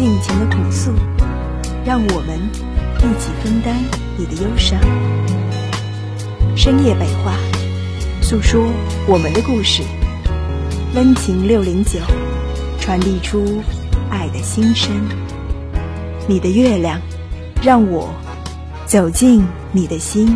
尽情的吐诉，让我们一起分担你的忧伤。深夜北话，诉说我们的故事。温情六零九，传递出爱的心声。你的月亮，让我走进你的心。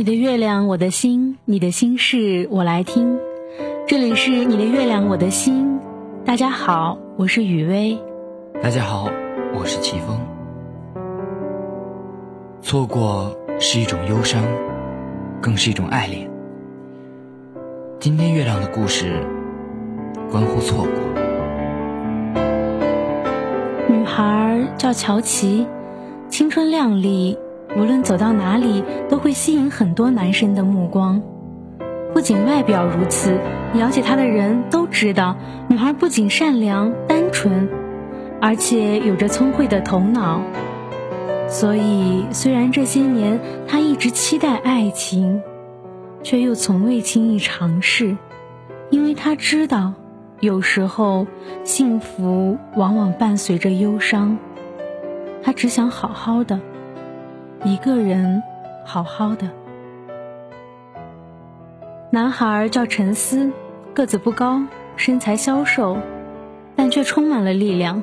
你的月亮，我的心，你的心事我来听。这里是你的月亮，我的心。大家好，我是雨薇。大家好，我是齐峰。错过是一种忧伤，更是一种爱恋。今天月亮的故事关乎错过。女孩叫乔琪，青春靓丽。无论走到哪里，都会吸引很多男生的目光。不仅外表如此，了解她的人都知道，女孩不仅善良单纯，而且有着聪慧的头脑。所以，虽然这些年她一直期待爱情，却又从未轻易尝试，因为她知道，有时候幸福往往伴随着忧伤。她只想好好的。一个人，好好的。男孩叫陈思，个子不高，身材消瘦，但却充满了力量。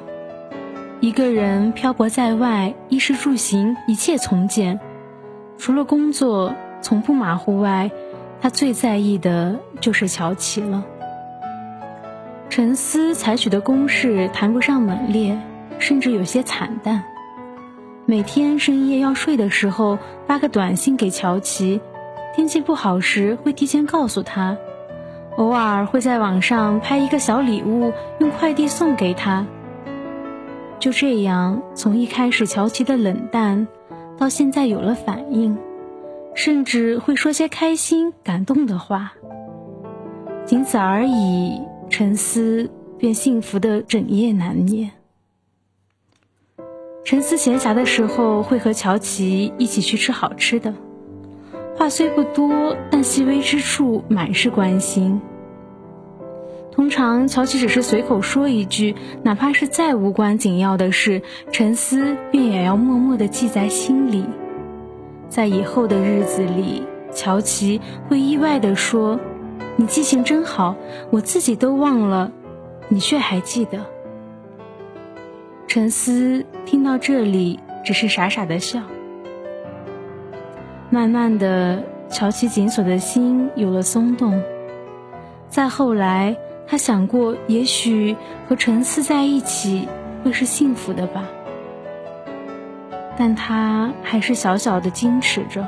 一个人漂泊在外，衣食住行一切从简，除了工作从不马虎外，他最在意的就是乔琪了。陈思采取的攻势谈不上猛烈，甚至有些惨淡。每天深夜要睡的时候发个短信给乔琪，天气不好时会提前告诉他，偶尔会在网上拍一个小礼物用快递送给他。就这样，从一开始乔琪的冷淡，到现在有了反应，甚至会说些开心感动的话，仅此而已，陈思便幸福的整夜难眠。陈思闲暇的时候会和乔琪一起去吃好吃的，话虽不多，但细微之处满是关心。通常乔琪只是随口说一句，哪怕是再无关紧要的事，陈思便也要默默地记在心里。在以后的日子里，乔琪会意外地说：“你记性真好，我自己都忘了，你却还记得。”陈思听到这里，只是傻傻的笑。慢慢的，乔琪紧锁的心有了松动。再后来，他想过，也许和陈思在一起会是幸福的吧。但他还是小小的矜持着，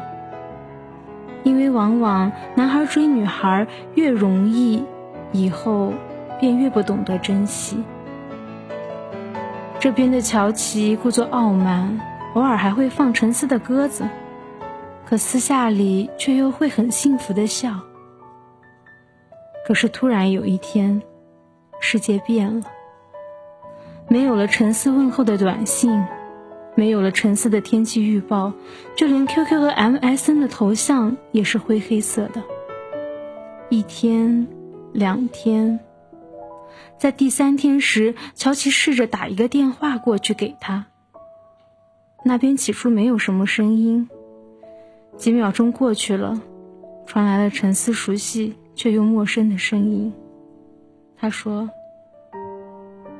因为往往男孩追女孩越容易，以后便越不懂得珍惜。这边的乔琪故作傲慢，偶尔还会放陈思的鸽子，可私下里却又会很幸福的笑。可是突然有一天，世界变了，没有了陈思问候的短信，没有了陈思的天气预报，就连 QQ 和 MSN 的头像也是灰黑色的。一天，两天。在第三天时，乔琪试着打一个电话过去给他。那边起初没有什么声音，几秒钟过去了，传来了陈思熟悉却又陌生的声音。他说：“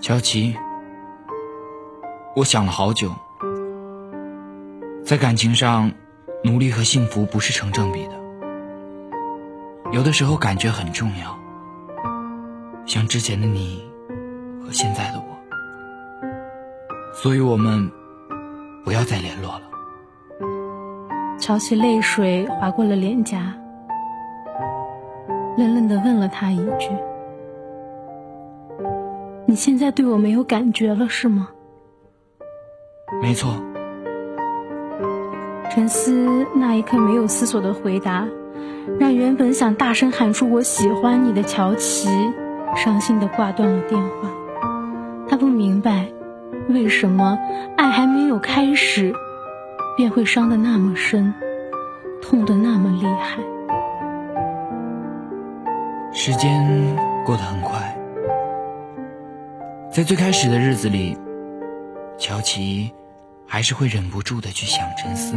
乔琪，我想了好久，在感情上，努力和幸福不是成正比的，有的时候感觉很重要。”像之前的你和现在的我，所以我们不要再联络了。乔琪泪水划过了脸颊，冷冷的问了他一句：“你现在对我没有感觉了是吗？”没错。沉思那一刻没有思索的回答，让原本想大声喊出“我喜欢你”的乔琪，伤心的挂断了电话。他不明白，为什么爱还没有开始，便会伤得那么深，痛得那么厉害。时间过得很快，在最开始的日子里，乔琪还是会忍不住的去想沉思。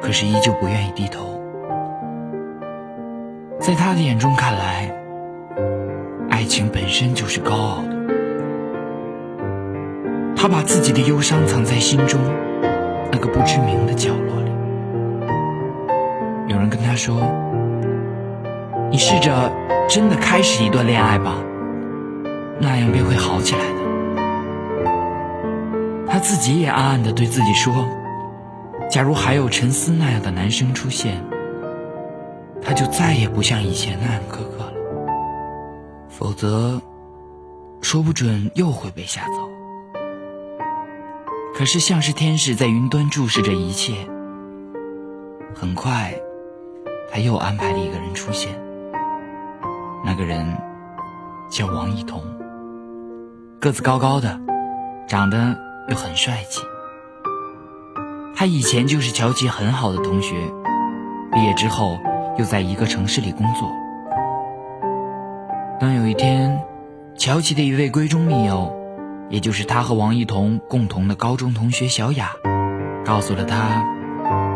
可是依旧不愿意低头，在他的眼中看来，情本身就是高傲的。他把自己的忧伤藏在心中那个不知名的角落里。有人跟他说：“你试着真的开始一段恋爱吧，那样便会好起来的。”他自己也暗暗的对自己说。假如还有陈思那样的男生出现，他就再也不像以前那样苛刻了。否则，说不准又会被吓走。可是，像是天使在云端注视着一切。很快，他又安排了一个人出现。那个人叫王一彤，个子高高的，长得又很帅气。他以前就是乔琪很好的同学，毕业之后又在一个城市里工作。当有一天，乔琪的一位闺中密友，也就是他和王一彤共同的高中同学小雅，告诉了他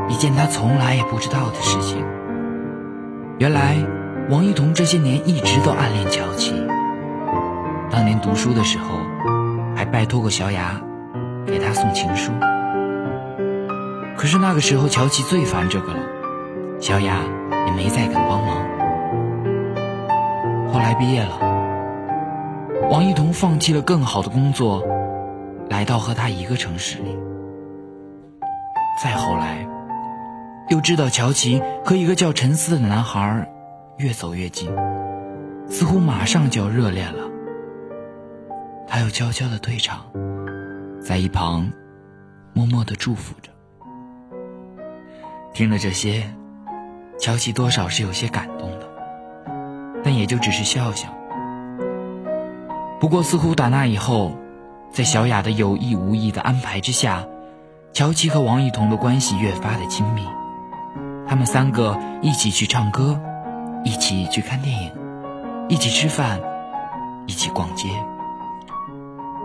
一件他从来也不知道的事情。原来，王一彤这些年一直都暗恋乔琪。当年读书的时候，还拜托过小雅给他送情书。可是那个时候，乔琪最烦这个了，小雅也没再肯帮忙。后来毕业了，王一彤放弃了更好的工作，来到和他一个城市里。再后来，又知道乔琪和一个叫陈思的男孩越走越近，似乎马上就要热恋了。他又悄悄的退场，在一旁默默的祝福着。听了这些，乔琪多少是有些感动的，但也就只是笑笑。不过，似乎打那以后，在小雅的有意无意的安排之下，乔琪和王一彤的关系越发的亲密。他们三个一起去唱歌，一起去看电影，一起吃饭，一起逛街。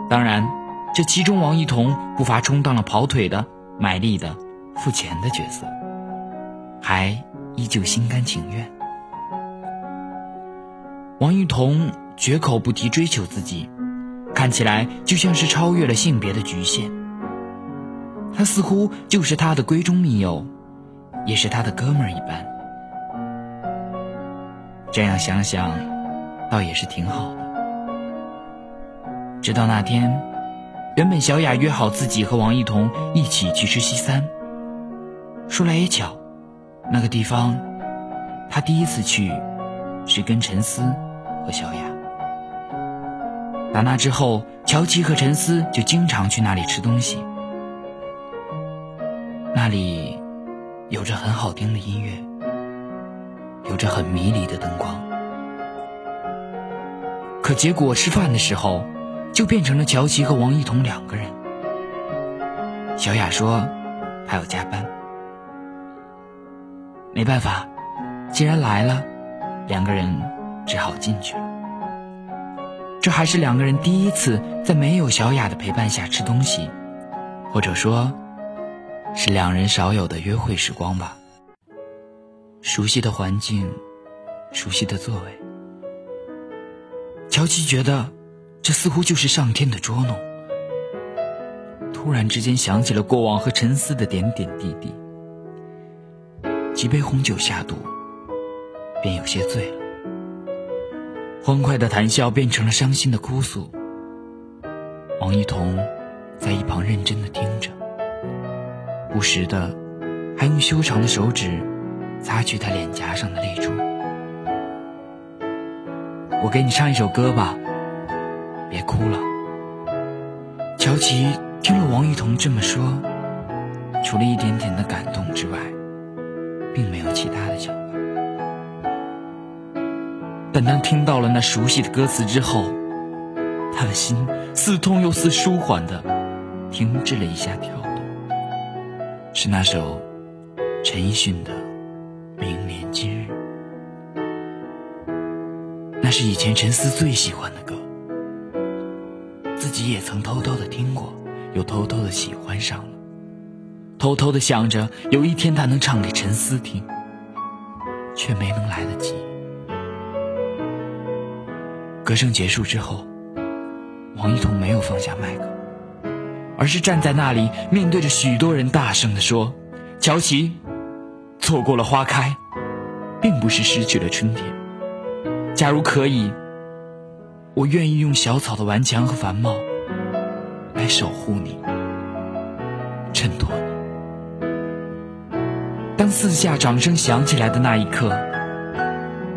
当然，这其中王一彤不乏充当了跑腿的、卖力的、付钱的角色。还依旧心甘情愿。王一彤绝口不提追求自己，看起来就像是超越了性别的局限。他似乎就是他的闺中密友，也是他的哥们儿一般。这样想想，倒也是挺好的。直到那天，原本小雅约好自己和王一彤一起去吃西餐，说来也巧。那个地方，他第一次去，是跟陈思和小雅。打那之后，乔琪和陈思就经常去那里吃东西。那里有着很好听的音乐，有着很迷离的灯光。可结果吃饭的时候，就变成了乔琪和王一彤两个人。小雅说，还要加班。没办法，既然来了，两个人只好进去了。这还是两个人第一次在没有小雅的陪伴下吃东西，或者说，是两人少有的约会时光吧。熟悉的环境，熟悉的座位，乔琪觉得这似乎就是上天的捉弄。突然之间想起了过往和沉思的点点滴滴。几杯红酒下肚，便有些醉了。欢快的谈笑变成了伤心的哭诉。王一彤在一旁认真的听着，不时的还用修长的手指擦去他脸颊上的泪珠。我给你唱一首歌吧，别哭了。乔琪听了王一彤这么说，除了一点点的感动之外，并没有其他的想法。但当听到了那熟悉的歌词之后，他的心似痛又似舒缓的停止了一下跳动。是那首陈奕迅的《明年今日》，那是以前陈思最喜欢的歌，自己也曾偷偷的听过，又偷偷的喜欢上了，偷偷的想着有一天他能唱给陈思听，却没能来得及。歌声结束之后，王一彤没有放下麦克，而是站在那里，面对着许多人，大声地说：“乔琪，错过了花开，并不是失去了春天。假如可以，我愿意用小草的顽强和繁茂，来守护你，衬托你。”当四下掌声响起来的那一刻，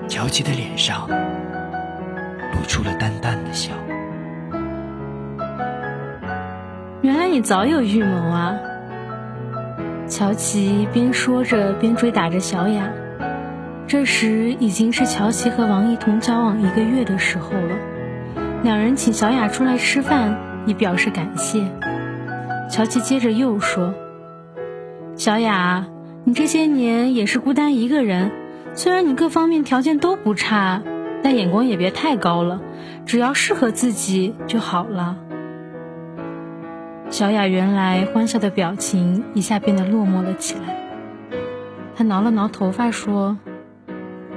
乔琪的脸上。露出了淡淡的笑。原来你早有预谋啊！乔琪边说着边追打着小雅。这时已经是乔琪和王一彤交往一个月的时候了。两人请小雅出来吃饭，以表示感谢。乔琪接着又说：“小雅，你这些年也是孤单一个人，虽然你各方面条件都不差。”但眼光也别太高了，只要适合自己就好了。小雅原来欢笑的表情一下变得落寞了起来。她挠了挠头发说：“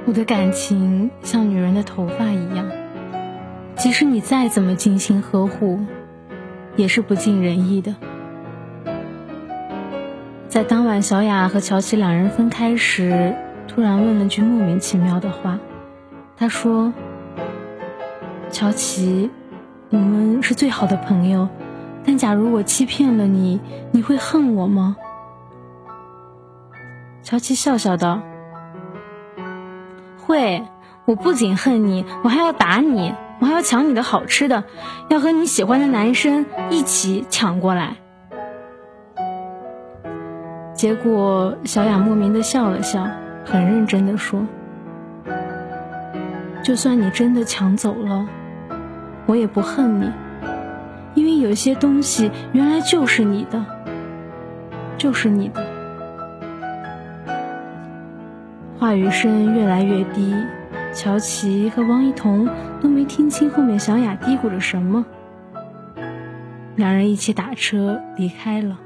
我的感情像女人的头发一样，即使你再怎么精心呵护，也是不尽人意的。”在当晚，小雅和乔琪两人分开时，突然问了句莫名其妙的话。他说：“乔琪，我们是最好的朋友，但假如我欺骗了你，你会恨我吗？”乔琪笑笑道：“会，我不仅恨你，我还要打你，我还要抢你的好吃的，要和你喜欢的男生一起抢过来。”结果，小雅莫名的笑了笑，很认真的说。就算你真的抢走了，我也不恨你，因为有些东西原来就是你的，就是你的。话语声越来越低，乔琪和王一彤都没听清后面小雅嘀咕着什么。两人一起打车离开了。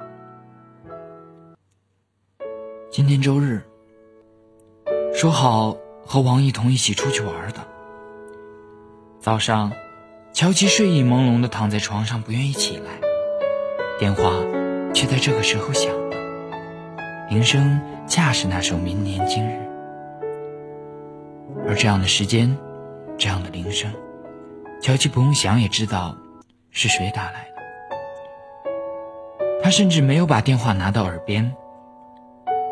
今天周日，说好。和王一彤一起出去玩的。早上，乔琪睡意朦胧的躺在床上，不愿意起来，电话却在这个时候响了，铃声恰是那首《明年今日》。而这样的时间，这样的铃声，乔琪不用想也知道是谁打来的。他甚至没有把电话拿到耳边，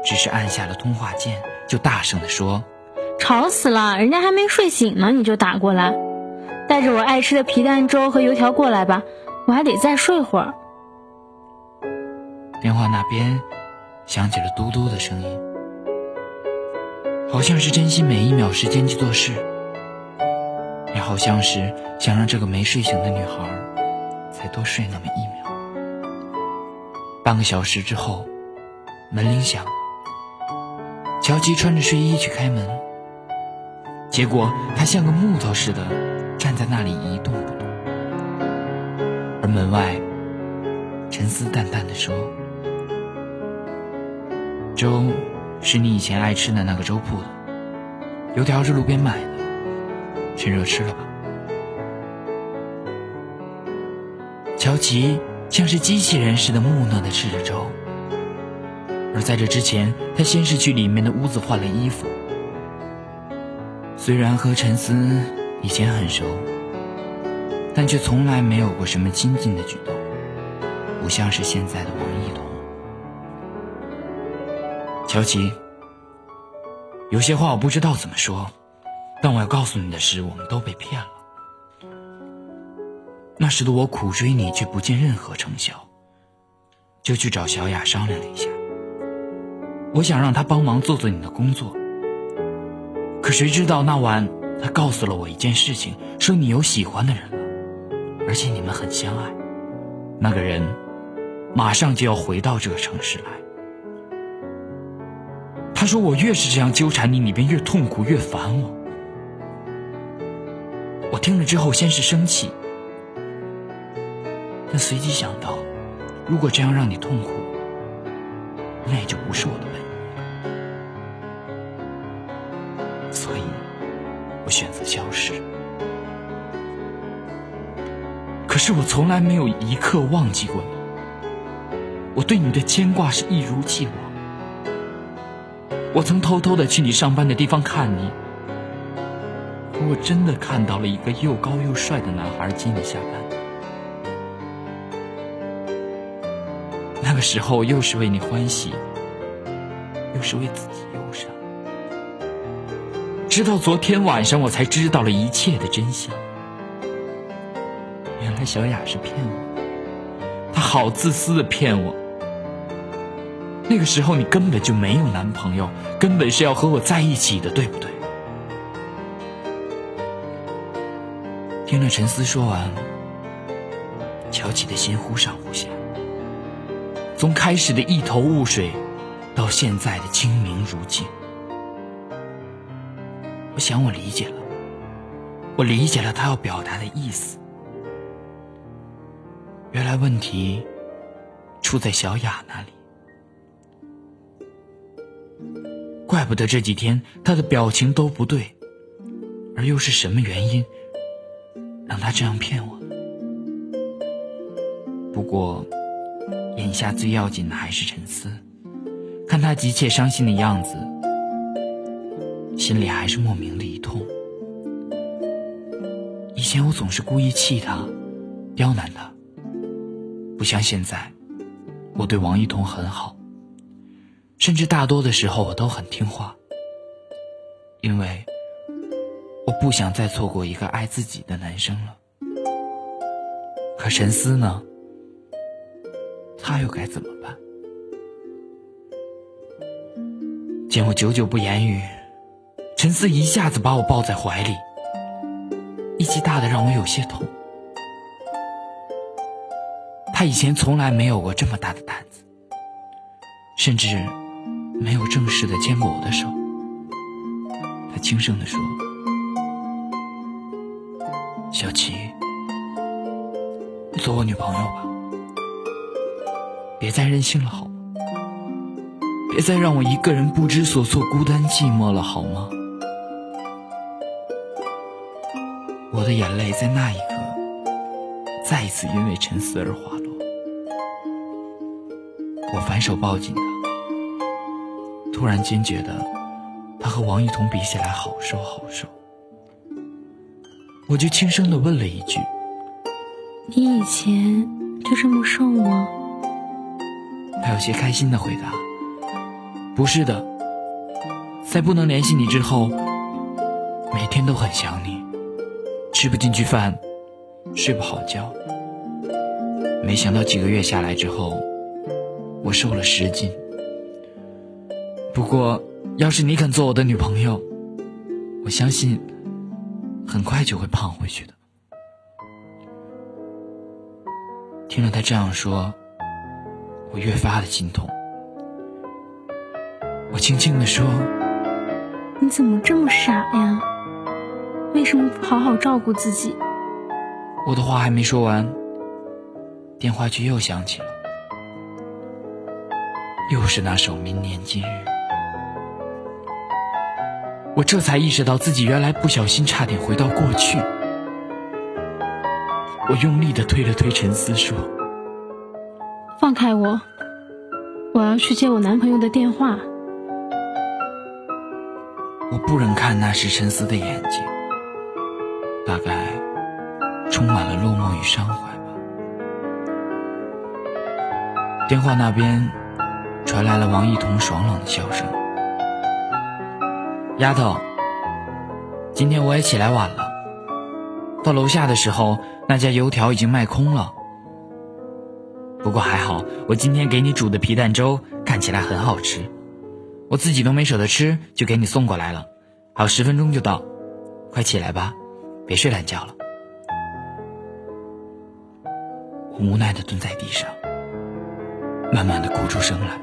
只是按下了通话键，就大声的说。吵死了！人家还没睡醒呢，你就打过来，带着我爱吃的皮蛋粥和油条过来吧，我还得再睡会儿。电话那边响起了嘟嘟的声音，好像是珍惜每一秒时间去做事，也好像是想让这个没睡醒的女孩再多睡那么一秒。半个小时之后，门铃响了，乔吉穿着睡衣去开门。结果他像个木头似的站在那里一动不动，而门外，陈思淡淡的说：“粥是你以前爱吃的那个粥铺的，油条是路边买的，趁热吃了吧。”乔琪像是机器人似的木讷的吃着粥，而在这之前，他先是去里面的屋子换了衣服。虽然和陈思以前很熟，但却从来没有过什么亲近的举动，不像是现在的王一彤。乔琪，有些话我不知道怎么说，但我要告诉你的是，我们都被骗了。那时的我苦追你，却不见任何成效，就去找小雅商量了一下。我想让她帮忙做做你的工作，可谁知道那晚他告诉了我一件事情，说你有喜欢的人了，而且你们很相爱。那个人马上就要回到这个城市来。他说我越是这样纠缠你，你便越痛苦，越烦我。我听了之后，先是生气。但随即想到，如果这样让你痛苦，那也就不是我的本意。我选择消失。可是我从来没有一刻忘记过你，我对你的牵挂是一如既往。我曾偷偷的去你上班的地方看你，可我真的看到了一个又高又帅的男孩接你下班。那个时候，又是为你欢喜，又是为自己忧伤。直到昨天晚上，我才知道了一切的真相。原来小雅是骗我，她好自私的骗我。那个时候，你根本就没有男朋友，根本是要和我在一起的，对不对？听了陈思说完，乔琪的心忽上忽下。从开始的一头雾水，到现在的清明如镜，我想我理解了，我理解了他要表达的意思。原来问题出在小雅那里，怪不得这几天他的表情都不对，而又是什么原因让他这样骗我？不过。眼下最要紧的还是沉思，看他急切伤心的样子，心里还是莫名的一痛。以前我总是故意气他，刁难他，不像现在，我对王一彤很好，甚至大多的时候我都很听话，因为我不想再错过一个爱自己的男生了。可陈思呢？他又该怎么办？见我久久不言语，陈思一下子把我抱在怀里，力气大的让我有些痛。他以前从来没有过这么大的胆子，甚至没有正式的牵过我的手。他轻声的说：“小琪，做我女朋友吧。”别再任性了，好吗？别再让我一个人不知所措、孤单寂寞了，好吗？我的眼泪在那一刻再一次因为沉思而滑落。我反手抱紧他，突然间觉得他和王一彤比起来好瘦好瘦。我就轻声的问了一句：“你以前就这么瘦吗？”他有些开心的回答：“不是的，在不能联系你之后，每天都很想你，吃不进去饭，睡不好觉。没想到几个月下来之后，我瘦了十斤。不过，要是你肯做我的女朋友，我相信很快就会胖回去的。”听了他这样说。我越发的心痛，我轻轻的说：“你怎么这么傻呀？为什么不好好照顾自己？”我的话还没说完，电话却又响起了，又是那首《明年今日》。我这才意识到自己原来不小心差点回到过去。我用力的推了推陈思，说。放开我！我要去接我男朋友的电话。我不忍看那时沉思的眼睛，大概充满了落寞与伤怀吧。电话那边传来了王一彤爽朗的笑声：“丫头，今天我也起来晚了。到楼下的时候，那家油条已经卖空了。不过还好，我今天给你煮的皮蛋粥看起来很好吃，我自己都没舍得吃，就给你送过来了。还有十分钟就到，快起来吧，别睡懒觉了。”我无奈的蹲在地上。慢慢的哭出声来，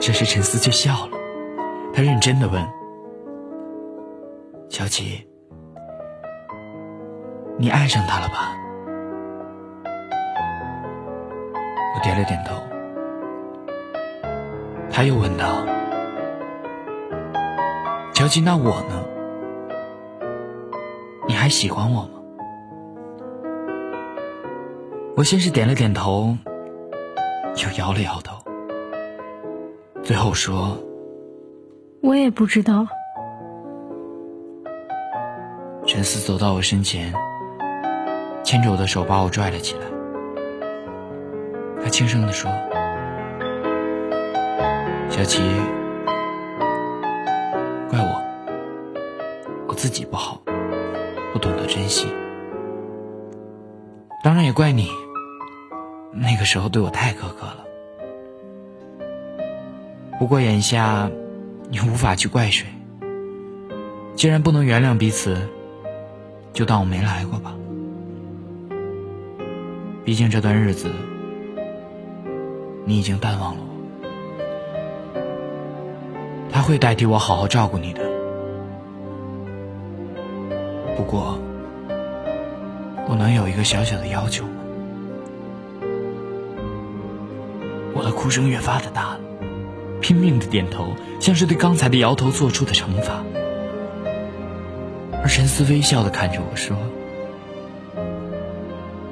这时陈思却笑了，他认真的问：“小琪，你爱上他了吧？”我点了点头。他又问道：“乔琪，那我呢？你还喜欢我吗？”我先是点了点头，又摇了摇头，最后说：“我也不知道。”陈思走到我身前，牵着我的手把我拽了起来。他轻声地说：“小琪，怪我，我自己不好，不懂得珍惜，当然也怪你。”那个时候对我太苛刻了，不过眼下你无法去怪谁。既然不能原谅彼此，就当我没来过吧。毕竟这段日子你已经淡忘了我，他会代替我好好照顾你的。不过，我能有一个小小的要求吗。我的哭声越发的大了，拼命的点头，像是对刚才的摇头做出的惩罚。而陈思微笑的看着我说：“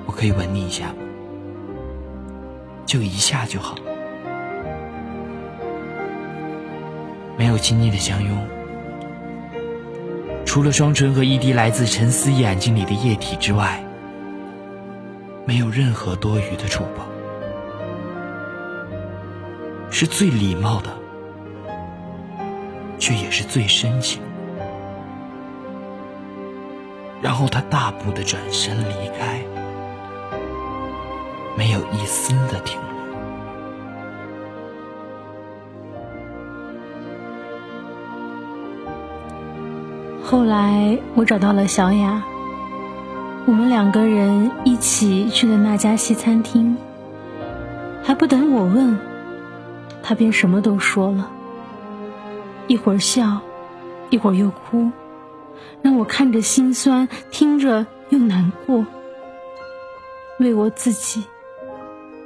我可以吻你一下吗？就一下就好，没有亲昵的相拥，除了双唇和一滴来自陈思眼睛里的液体之外，没有任何多余的触碰。”是最礼貌的，却也是最深情。然后他大步的转身离开，没有一丝的停留。后来我找到了小雅，我们两个人一起去了那家西餐厅，还不等我问。他便什么都说了，一会儿笑，一会儿又哭，让我看着心酸，听着又难过，为我自己，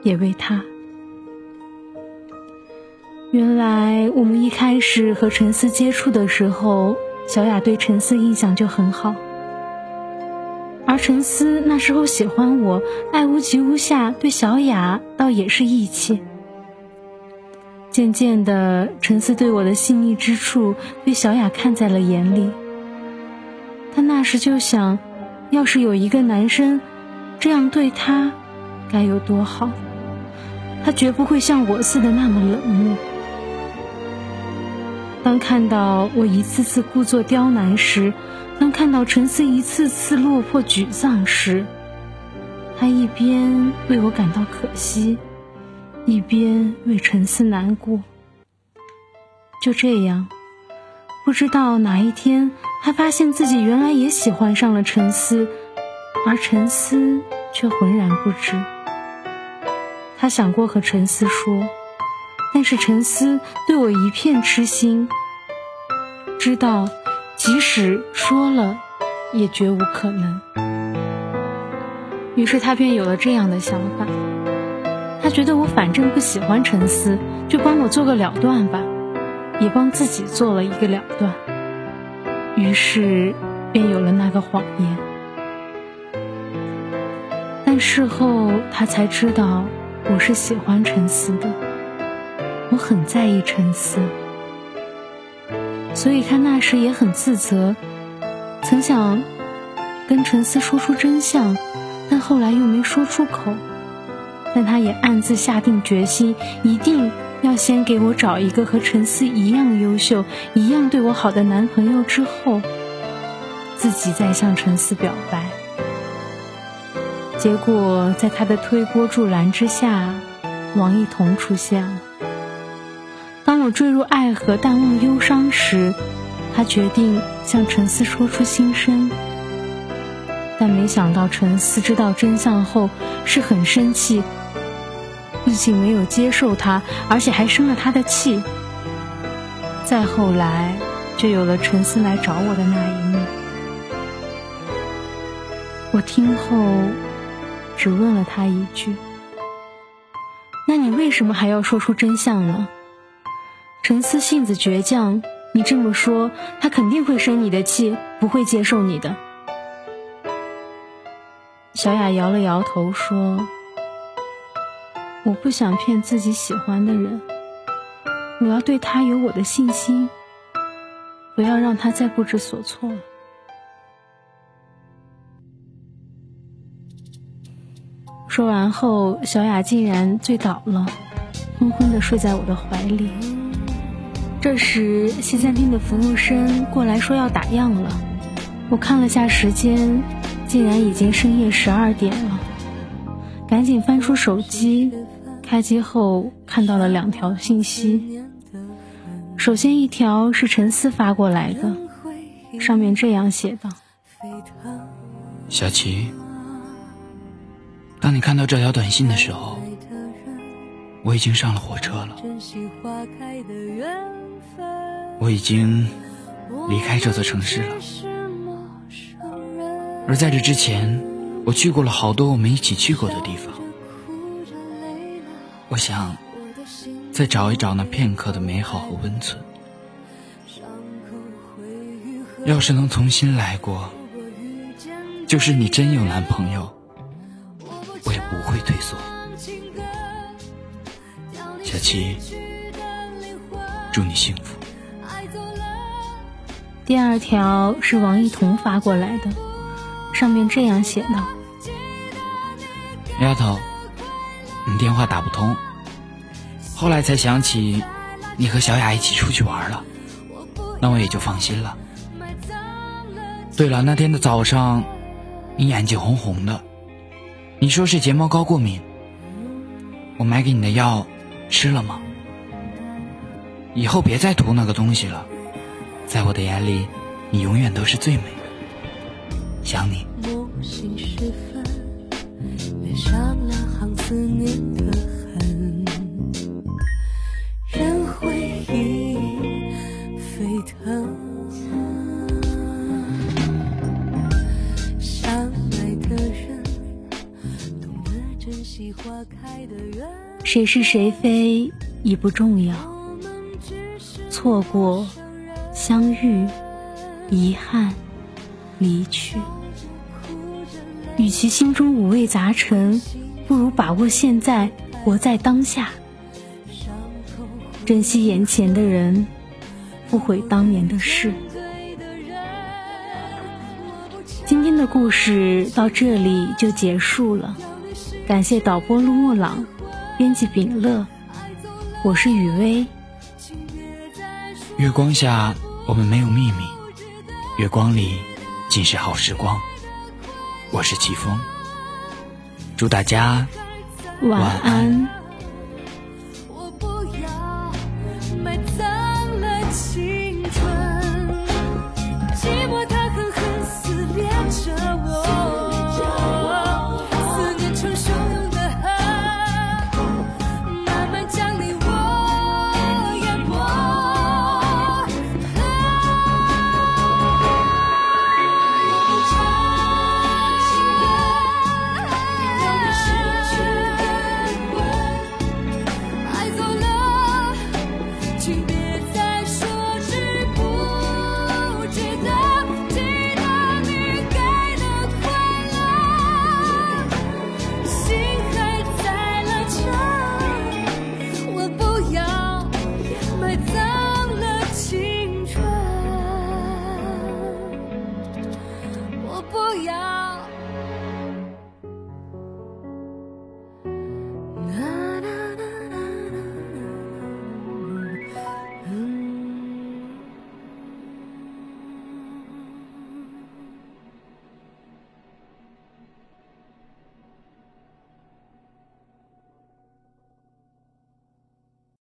也为他。原来我们一开始和陈思接触的时候，小雅对陈思印象就很好，而陈思那时候喜欢我，爱屋及乌下，对小雅倒也是义气。渐渐的，陈思对我的细腻之处被小雅看在了眼里。他那时就想，要是有一个男生这样对他，该有多好。他绝不会像我似的那么冷漠。当看到我一次次故作刁难时，当看到陈思一次次落魄沮丧时，他一边为我感到可惜。一边为陈思难过，就这样，不知道哪一天，他发现自己原来也喜欢上了陈思，而陈思却浑然不知。他想过和陈思说，但是陈思对我一片痴心，知道即使说了，也绝无可能。于是他便有了这样的想法。他觉得我反正不喜欢陈思，就帮我做个了断吧，也帮自己做了一个了断。于是，便有了那个谎言。但事后他才知道，我是喜欢陈思的，我很在意陈思，所以他那时也很自责，曾想跟陈思说出真相，但后来又没说出口。但他也暗自下定决心，一定要先给我找一个和陈思一样优秀、一样对我好的男朋友，之后自己再向陈思表白。结果在他的推波助澜之下，王一彤出现了。我坠入爱河、淡忘忧伤时，他决定向陈思说出心声。但没想到陈思知道真相后是很生气，不仅没有接受他，而且还生了他的气。再后来，就有了陈思来找我的那一幕。我听后，只问了他一句：“那你为什么还要说出真相呢？”陈思性子倔强，你这么说，他肯定会生你的气，不会接受你的。小雅摇了摇头说：“我不想骗自己喜欢的人，我要对他有我的信心，不要让他再不知所措。”说完后，小雅竟然醉倒了，昏昏的睡在我的怀里。这时，西餐厅的服务生过来说要打烊了，我看了下时间。竟然已经深夜十二点了，赶紧翻出手机，开机后看到了两条信息。首先一条是陈思发过来的，上面这样写道：“小琪，当你看到这条短信的时候，我已经上了火车了，我已经离开这座城市了。”而在这之前，我去过了好多我们一起去过的地方。我想再找一找那片刻的美好和温存。要是能重新来过，就是你真有男朋友，我也不会退缩。小七，祝你幸福。第二条是王一彤发过来的。上面这样写道：“丫头，你电话打不通。后来才想起你和小雅一起出去玩了，那我也就放心了。对了，那天的早上，你眼睛红红的，你说是睫毛膏过敏。我买给你的药吃了吗？以后别再涂那个东西了。在我的眼里，你永远都是最美的。想你。”思念的痕，任回忆沸腾。相爱的人，懂得珍惜花开的缘。谁是谁非已不重要，错过、相遇、遗憾、离去，与其心中五味杂陈。不如把握现在，活在当下，珍惜眼前的人，不悔当年的事。今天的故事到这里就结束了，感谢导播陆墨朗，编辑秉乐，我是雨薇。月光下，我们没有秘密；月光里，尽是好时光。我是齐峰。祝大家晚安。